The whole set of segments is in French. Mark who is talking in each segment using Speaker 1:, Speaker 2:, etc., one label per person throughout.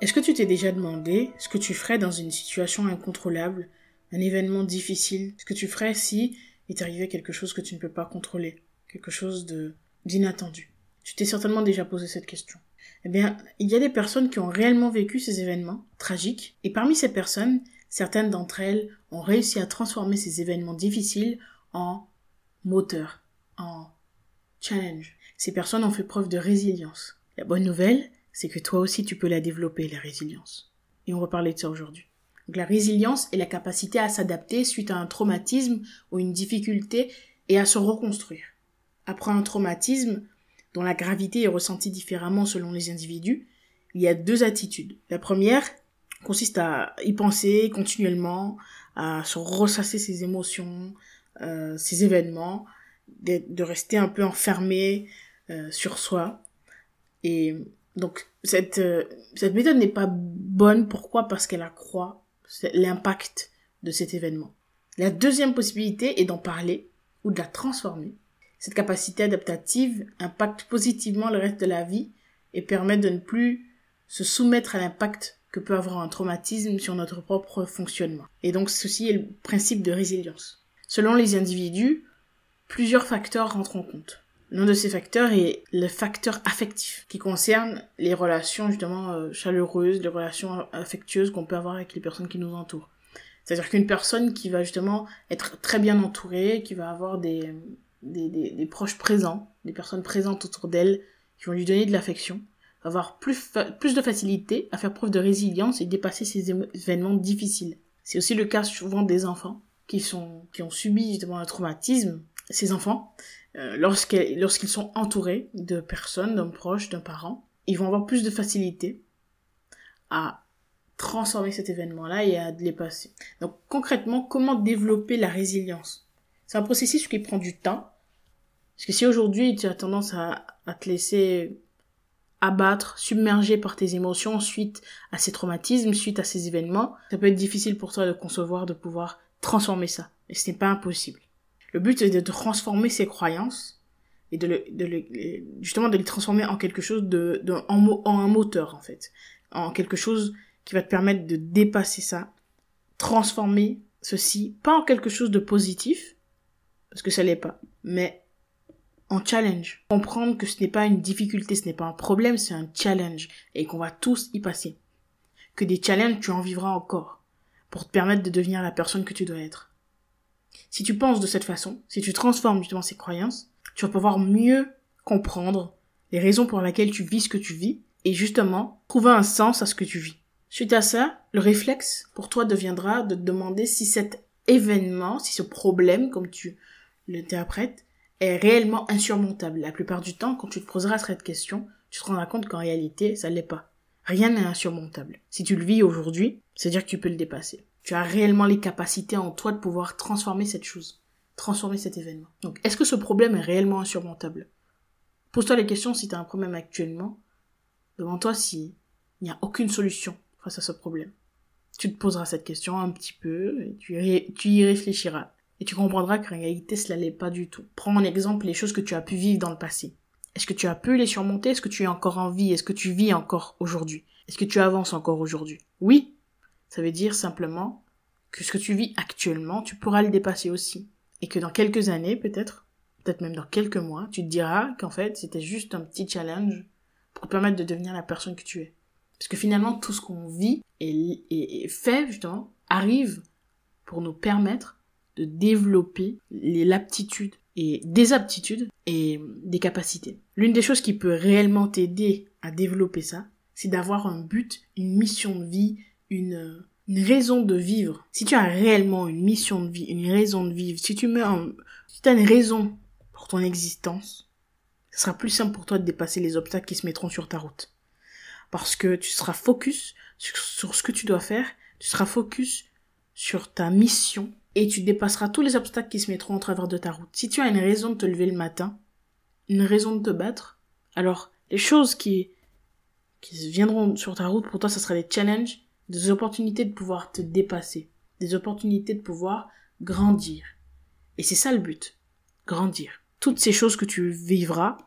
Speaker 1: Est-ce que tu t'es déjà demandé ce que tu ferais dans une situation incontrôlable, un événement difficile, ce que tu ferais si il t'arrivait quelque chose que tu ne peux pas contrôler, quelque chose de d'inattendu? Tu t'es certainement déjà posé cette question. Eh bien, il y a des personnes qui ont réellement vécu ces événements tragiques, et parmi ces personnes, certaines d'entre elles ont réussi à transformer ces événements difficiles en moteur, en challenge. Ces personnes ont fait preuve de résilience. La bonne nouvelle, c'est que toi aussi tu peux la développer, la résilience. Et on va parler de ça aujourd'hui. Donc la résilience est la capacité à s'adapter suite à un traumatisme ou une difficulté et à se reconstruire. Après un traumatisme, dont la gravité est ressentie différemment selon les individus, il y a deux attitudes. La première consiste à y penser continuellement, à se ressasser ses émotions, euh, ses événements, de, rester un peu enfermé euh, sur soi. Et donc cette, euh, cette méthode n'est pas bonne. Pourquoi? Parce qu'elle accroît l'impact de cet événement. La deuxième possibilité est d'en parler ou de la transformer. Cette capacité adaptative impacte positivement le reste de la vie et permet de ne plus se soumettre à l'impact que peut avoir un traumatisme sur notre propre fonctionnement. Et donc ceci est le principe de résilience. Selon les individus, plusieurs facteurs rentrent en compte. L'un de ces facteurs est le facteur affectif, qui concerne les relations justement euh, chaleureuses, les relations affectueuses qu'on peut avoir avec les personnes qui nous entourent. C'est-à-dire qu'une personne qui va justement être très bien entourée, qui va avoir des, des, des, des proches présents, des personnes présentes autour d'elle, qui vont lui donner de l'affection, va avoir plus, plus de facilité à faire preuve de résilience et dépasser ces événements difficiles. C'est aussi le cas souvent des enfants qui sont qui ont subi justement un traumatisme. Ces enfants euh, lorsqu'ils sont entourés de personnes, d'un proche, d'un parent, ils vont avoir plus de facilité à transformer cet événement-là et à les passer. Donc concrètement, comment développer la résilience? C'est un processus qui prend du temps. Parce que si aujourd'hui tu as tendance à, à te laisser abattre, submerger par tes émotions suite à ces traumatismes, suite à ces événements, ça peut être difficile pour toi de concevoir, de pouvoir transformer ça. Et ce n'est pas impossible. Le but est de transformer ses croyances et de, le, de le, justement de les transformer en quelque chose de, de en, en, un moteur en fait, en quelque chose qui va te permettre de dépasser ça, transformer ceci pas en quelque chose de positif parce que ça l'est pas, mais en challenge. Comprendre que ce n'est pas une difficulté, ce n'est pas un problème, c'est un challenge et qu'on va tous y passer. Que des challenges, tu en vivras encore pour te permettre de devenir la personne que tu dois être. Si tu penses de cette façon, si tu transformes justement ces croyances, tu vas pouvoir mieux comprendre les raisons pour lesquelles tu vis ce que tu vis et justement trouver un sens à ce que tu vis. Suite à ça, le réflexe pour toi deviendra de te demander si cet événement, si ce problème, comme tu l'interprètes, est réellement insurmontable. La plupart du temps, quand tu te poseras cette question, tu te rendras compte qu'en réalité, ça l'est pas. Rien n'est insurmontable. Si tu le vis aujourd'hui, c'est-à-dire que tu peux le dépasser. Tu as réellement les capacités en toi de pouvoir transformer cette chose, transformer cet événement. Donc, est-ce que ce problème est réellement insurmontable? Pose-toi les questions si tu as un problème actuellement. Demande-toi s'il n'y a aucune solution face à ce problème. Tu te poseras cette question un petit peu, et tu, y réfléchiras. Et tu comprendras qu'en réalité, cela l'est pas du tout. Prends en exemple les choses que tu as pu vivre dans le passé. Est-ce que tu as pu les surmonter? Est-ce que tu es encore en vie? Est-ce que tu vis encore aujourd'hui? Est-ce que tu avances encore aujourd'hui? Oui, ça veut dire simplement que ce que tu vis actuellement, tu pourras le dépasser aussi. Et que dans quelques années, peut-être, peut-être même dans quelques mois, tu te diras qu'en fait, c'était juste un petit challenge pour te permettre de devenir la personne que tu es. Parce que finalement, tout ce qu'on vit et, fait, justement, arrive pour nous permettre de développer les l'aptitude et des aptitudes et des capacités. L'une des choses qui peut réellement t'aider à développer ça, c'est d'avoir un but, une mission de vie, une, une raison de vivre, si tu as réellement une mission de vie, une raison de vivre, si tu un, si tu as une raison pour ton existence, ce sera plus simple pour toi de dépasser les obstacles qui se mettront sur ta route. Parce que tu seras focus sur, sur ce que tu dois faire, tu seras focus sur ta mission et tu dépasseras tous les obstacles qui se mettront en travers de ta route. Si tu as une raison de te lever le matin, une raison de te battre, alors les choses qui, qui viendront sur ta route pour toi, ce sera des challenges, des opportunités de pouvoir te dépasser, des opportunités de pouvoir grandir. Et c'est ça le but, grandir. Toutes ces choses que tu vivras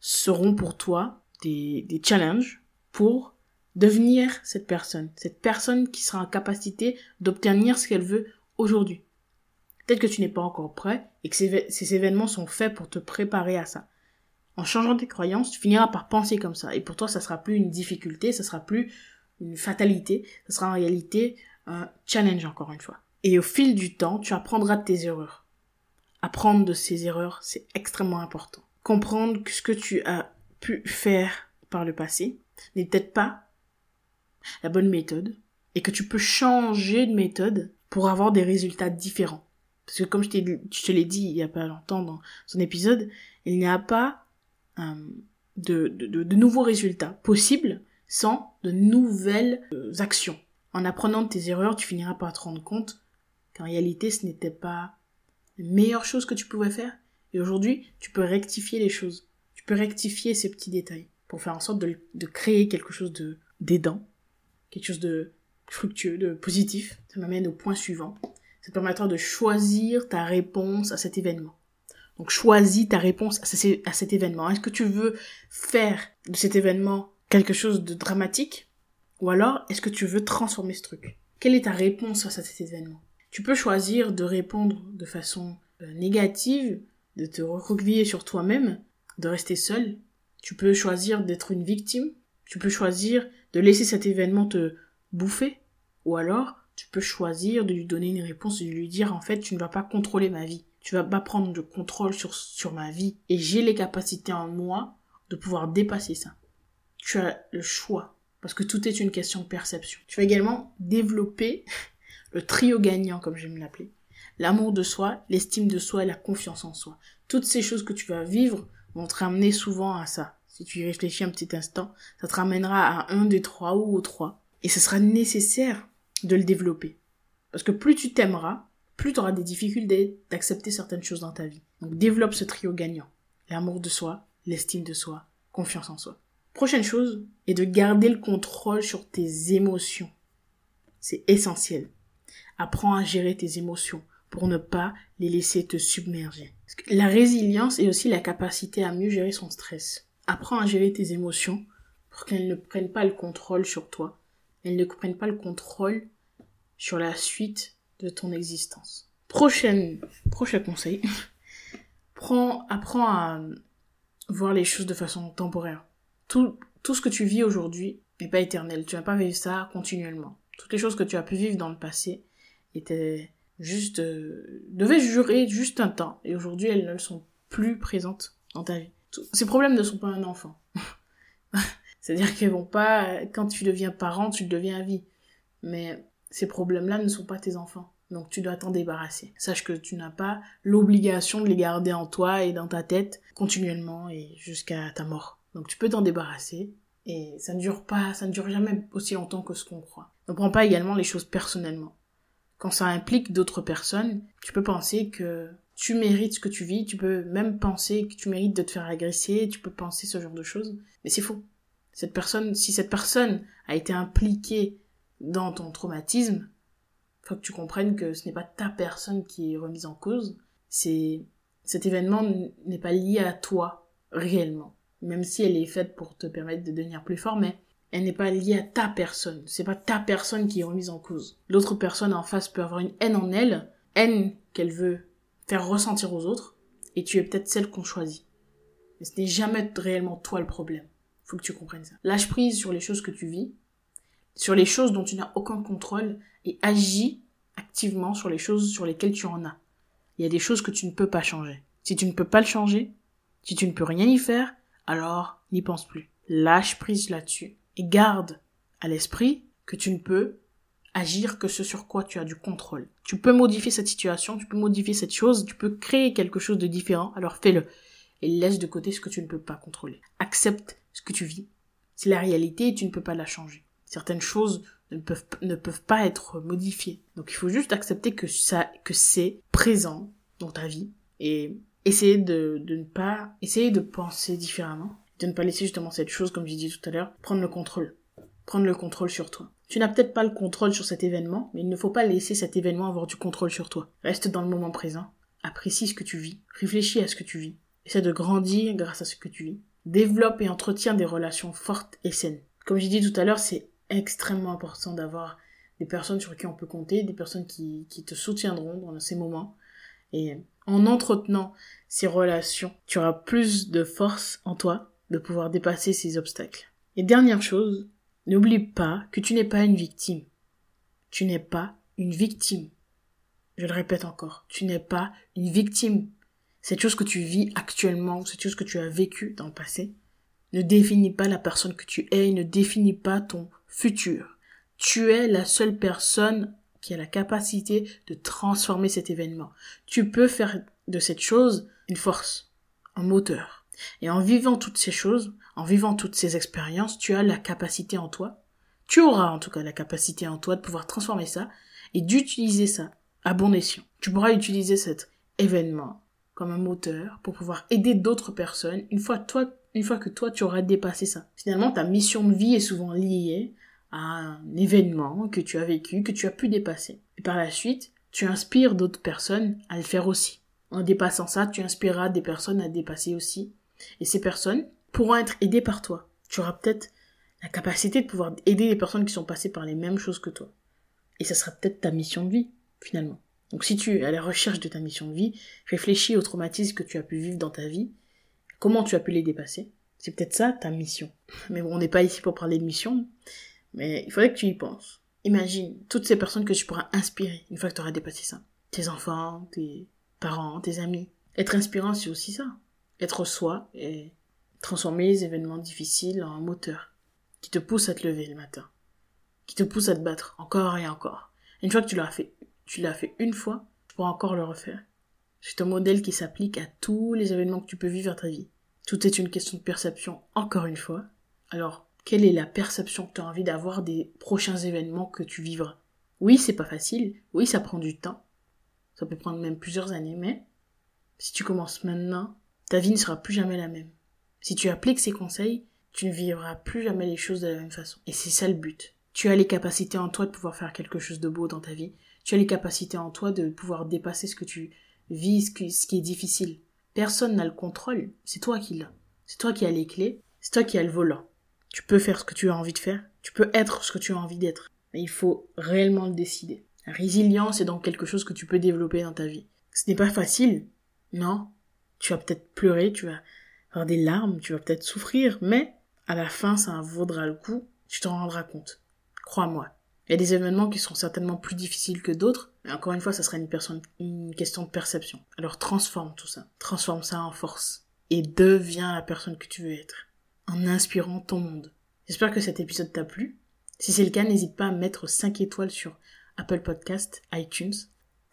Speaker 1: seront pour toi des, des challenges pour devenir cette personne, cette personne qui sera en capacité d'obtenir ce qu'elle veut aujourd'hui. Peut-être que tu n'es pas encore prêt et que ces, ces, événements sont faits pour te préparer à ça. En changeant tes croyances, tu finiras par penser comme ça. Et pour toi, ça sera plus une difficulté, ça sera plus une fatalité, ça sera en réalité un challenge encore une fois. Et au fil du temps, tu apprendras de tes erreurs. Apprendre de ces erreurs, c'est extrêmement important. Comprendre que ce que tu as pu faire par le passé n'est peut-être pas la bonne méthode et que tu peux changer de méthode pour avoir des résultats différents. Parce que comme je, te l'ai dit il y a pas longtemps dans son épisode, il n'y a pas euh, de, nouveaux résultats possibles sans de nouvelles euh, actions. En apprenant de tes erreurs, tu finiras par te rendre compte qu'en réalité ce n'était pas la meilleure chose que tu pouvais faire. Et aujourd'hui, tu peux rectifier les choses. Tu peux rectifier ces petits détails pour faire en sorte de, créer quelque chose de d'aidant quelque chose de fructueux, de positif. Ça m'amène au point suivant. Ça te permettra de choisir ta réponse à cet événement. Donc choisis ta réponse à, cet événement. Est-ce que tu veux faire de cet événement quelque chose de dramatique ou alors est-ce que tu veux transformer ce truc? Quelle est ta réponse à cet événement? Tu peux choisir de répondre de façon euh, négative, de te recroqueviller sur toi-même, de rester seul. Tu peux choisir d'être une victime. Tu peux choisir de laisser cet événement te bouffer, ou alors tu peux choisir de lui donner une réponse et de lui dire en fait tu ne vas pas contrôler ma vie, tu vas pas prendre de contrôle sur, sur ma vie et j'ai les capacités en moi de pouvoir dépasser ça. Tu as le choix parce que tout est une question de perception. Tu vas également développer le trio gagnant comme j'aime l'appeler. L'amour de soi, l'estime de soi et la confiance en soi. Toutes ces choses que tu vas vivre vont te ramener souvent à ça si tu y réfléchis un petit instant, ça te ramènera à un des trois ou aux trois. Et ce sera nécessaire de le développer. Parce que plus tu t'aimeras, plus tu auras des difficultés d'accepter certaines choses dans ta vie. Donc développe ce trio gagnant. L'amour de soi, l'estime de soi, confiance en soi. Prochaine chose est de garder le contrôle sur tes émotions. C'est essentiel. Apprends à gérer tes émotions pour ne pas les laisser te submerger. La résilience est aussi la capacité à mieux gérer son stress. Apprends à gérer tes émotions pour qu'elles ne prennent pas le contrôle sur toi. Elles ne prennent pas le contrôle sur la suite de ton existence. Prochaine, prochain conseil. Prends, apprends à voir les choses de façon temporaire. Tout, tout ce que tu vis aujourd'hui n'est pas éternel. Tu vas pas vivre ça continuellement. Toutes les choses que tu as pu vivre dans le passé étaient juste, euh, devaient durer juste un temps. Et aujourd'hui, elles ne sont plus présentes dans ta vie ces problèmes ne sont pas un enfant. C'est-à-dire qu'ils vont pas, quand tu deviens parent, tu le deviens vie. Mais ces problèmes-là ne sont pas tes enfants. Donc tu dois t'en débarrasser. Sache que tu n'as pas l'obligation de les garder en toi et dans ta tête continuellement et jusqu'à ta mort. Donc tu peux t'en débarrasser et ça ne dure pas, ça ne dure jamais aussi longtemps que ce qu'on croit. Ne prends pas également les choses personnellement. Quand ça implique d'autres personnes, tu peux penser que tu mérites ce que tu vis, tu peux même penser que tu mérites de te faire agresser, tu peux penser ce genre de choses, mais c'est faux. Cette personne, si cette personne a été impliquée dans ton traumatisme, faut que tu comprennes que ce n'est pas ta personne qui est remise en cause, c'est cet événement n'est pas lié à toi réellement, même si elle est faite pour te permettre de devenir plus fort, mais elle n'est pas liée à ta personne. C'est pas ta personne qui est remise en cause. L'autre personne en face peut avoir une haine en elle, haine qu'elle veut faire ressentir aux autres, et tu es peut-être celle qu'on choisit. Mais ce n'est jamais réellement toi le problème. Faut que tu comprennes ça. Lâche prise sur les choses que tu vis, sur les choses dont tu n'as aucun contrôle, et agis activement sur les choses sur lesquelles tu en as. Il y a des choses que tu ne peux pas changer. Si tu ne peux pas le changer, si tu ne peux rien y faire, alors n'y pense plus. Lâche prise là-dessus et garde à l'esprit que tu ne peux agir que ce sur quoi tu as du contrôle. Tu peux modifier cette situation, tu peux modifier cette chose, tu peux créer quelque chose de différent, alors fais-le. Et laisse de côté ce que tu ne peux pas contrôler. Accepte ce que tu vis. C'est la réalité et tu ne peux pas la changer. Certaines choses ne peuvent, ne peuvent pas être modifiées. Donc il faut juste accepter que ça, que c'est présent dans ta vie et essayer de, ne pas, essayer de penser différemment, de ne pas laisser justement cette chose, comme j'ai dit tout à l'heure, prendre le contrôle. Prendre le contrôle sur toi. Tu n'as peut-être pas le contrôle sur cet événement, mais il ne faut pas laisser cet événement avoir du contrôle sur toi. Reste dans le moment présent. Apprécie ce que tu vis. Réfléchis à ce que tu vis. Essaie de grandir grâce à ce que tu vis. Développe et entretiens des relations fortes et saines. Comme j'ai dit tout à l'heure, c'est extrêmement important d'avoir des personnes sur qui on peut compter, des personnes qui, qui te soutiendront dans ces moments. Et en entretenant ces relations, tu auras plus de force en toi de pouvoir dépasser ces obstacles. Et dernière chose, n'oublie pas que tu n'es pas une victime. Tu n'es pas une victime. Je le répète encore, tu n'es pas une victime. Cette chose que tu vis actuellement, cette chose que tu as vécue dans le passé, ne définit pas la personne que tu es, ne définit pas ton futur. Tu es la seule personne qui a la capacité de transformer cet événement. Tu peux faire de cette chose une force, un moteur. Et en vivant toutes ces choses, en vivant toutes ces expériences, tu as la capacité en toi, tu auras en tout cas la capacité en toi de pouvoir transformer ça et d'utiliser ça à bon escient. Tu pourras utiliser cet événement comme un moteur pour pouvoir aider d'autres personnes une fois toi une fois que toi tu auras dépassé ça. Finalement, ta mission de vie est souvent liée un événement que tu as vécu, que tu as pu dépasser. Et par la suite, tu inspires d'autres personnes à le faire aussi. En dépassant ça, tu inspireras des personnes à dépasser aussi. Et ces personnes pourront être aidées par toi. Tu auras peut-être la capacité de pouvoir aider les personnes qui sont passées par les mêmes choses que toi. Et ça sera peut-être ta mission de vie, finalement. Donc si tu es à la recherche de ta mission de vie, réfléchis aux traumatismes que tu as pu vivre dans ta vie, comment tu as pu les dépasser? C'est peut-être ça ta mission. Mais bon, on n'est pas ici pour parler de mission, mais il faudrait que tu y penses. Imagine toutes ces personnes que tu pourras inspirer une fois que tu auras dépassé ça. Tes enfants, tes parents, tes amis. Être inspirant, c'est aussi ça. Être soi et transformer les événements difficiles en moteur qui te pousse à te lever le matin, qui te pousse à te battre encore et encore. Une fois que tu l'as fait, tu l'as fait une fois, tu pourras encore le refaire. C'est un modèle qui s'applique à tous les événements que tu peux vivre dans ta vie. Tout est une question de perception, encore une fois. Alors, quelle est la perception que tu as envie d'avoir des prochains événements que tu vivras? Oui, c'est pas facile, oui, ça prend du temps. Ça peut prendre même plusieurs années, mais si tu commences maintenant, ta vie ne sera plus jamais la même. Si tu appliques ces conseils, tu ne vivras plus jamais les choses de la même façon. Et c'est ça le but. Tu as les capacités en toi de pouvoir faire quelque chose de beau dans ta vie. Tu as les capacités en toi de pouvoir dépasser ce que tu vis, ce qui est difficile. Personne n'a le contrôle. C'est toi qui l'as. C'est toi qui as les clés. C'est toi qui as le volant. Tu peux faire ce que tu as envie de faire. Tu peux être ce que tu as envie d'être. Mais il faut réellement le décider. La résilience est donc quelque chose que tu peux développer dans ta vie. Ce n'est pas facile. Non. Tu vas peut-être pleurer, tu vas avoir des larmes, tu vas peut-être souffrir, mais à la fin, ça vaudra le coup. Tu t'en rendras compte. Crois-moi. Il y a des événements qui sont certainement plus difficiles que d'autres, mais encore une fois, ça sera une, personne, une question de perception. Alors transforme tout ça. Transforme ça en force. Et deviens la personne que tu veux être en inspirant ton monde. J'espère que cet épisode t'a plu. Si c'est le cas, n'hésite pas à mettre 5 étoiles sur Apple Podcast, iTunes.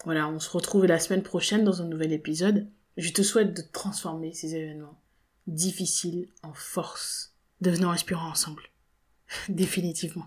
Speaker 1: Voilà, on se retrouve la semaine prochaine dans un nouvel épisode. Je te souhaite de transformer ces événements difficiles en force. Devenons inspirants ensemble. Définitivement.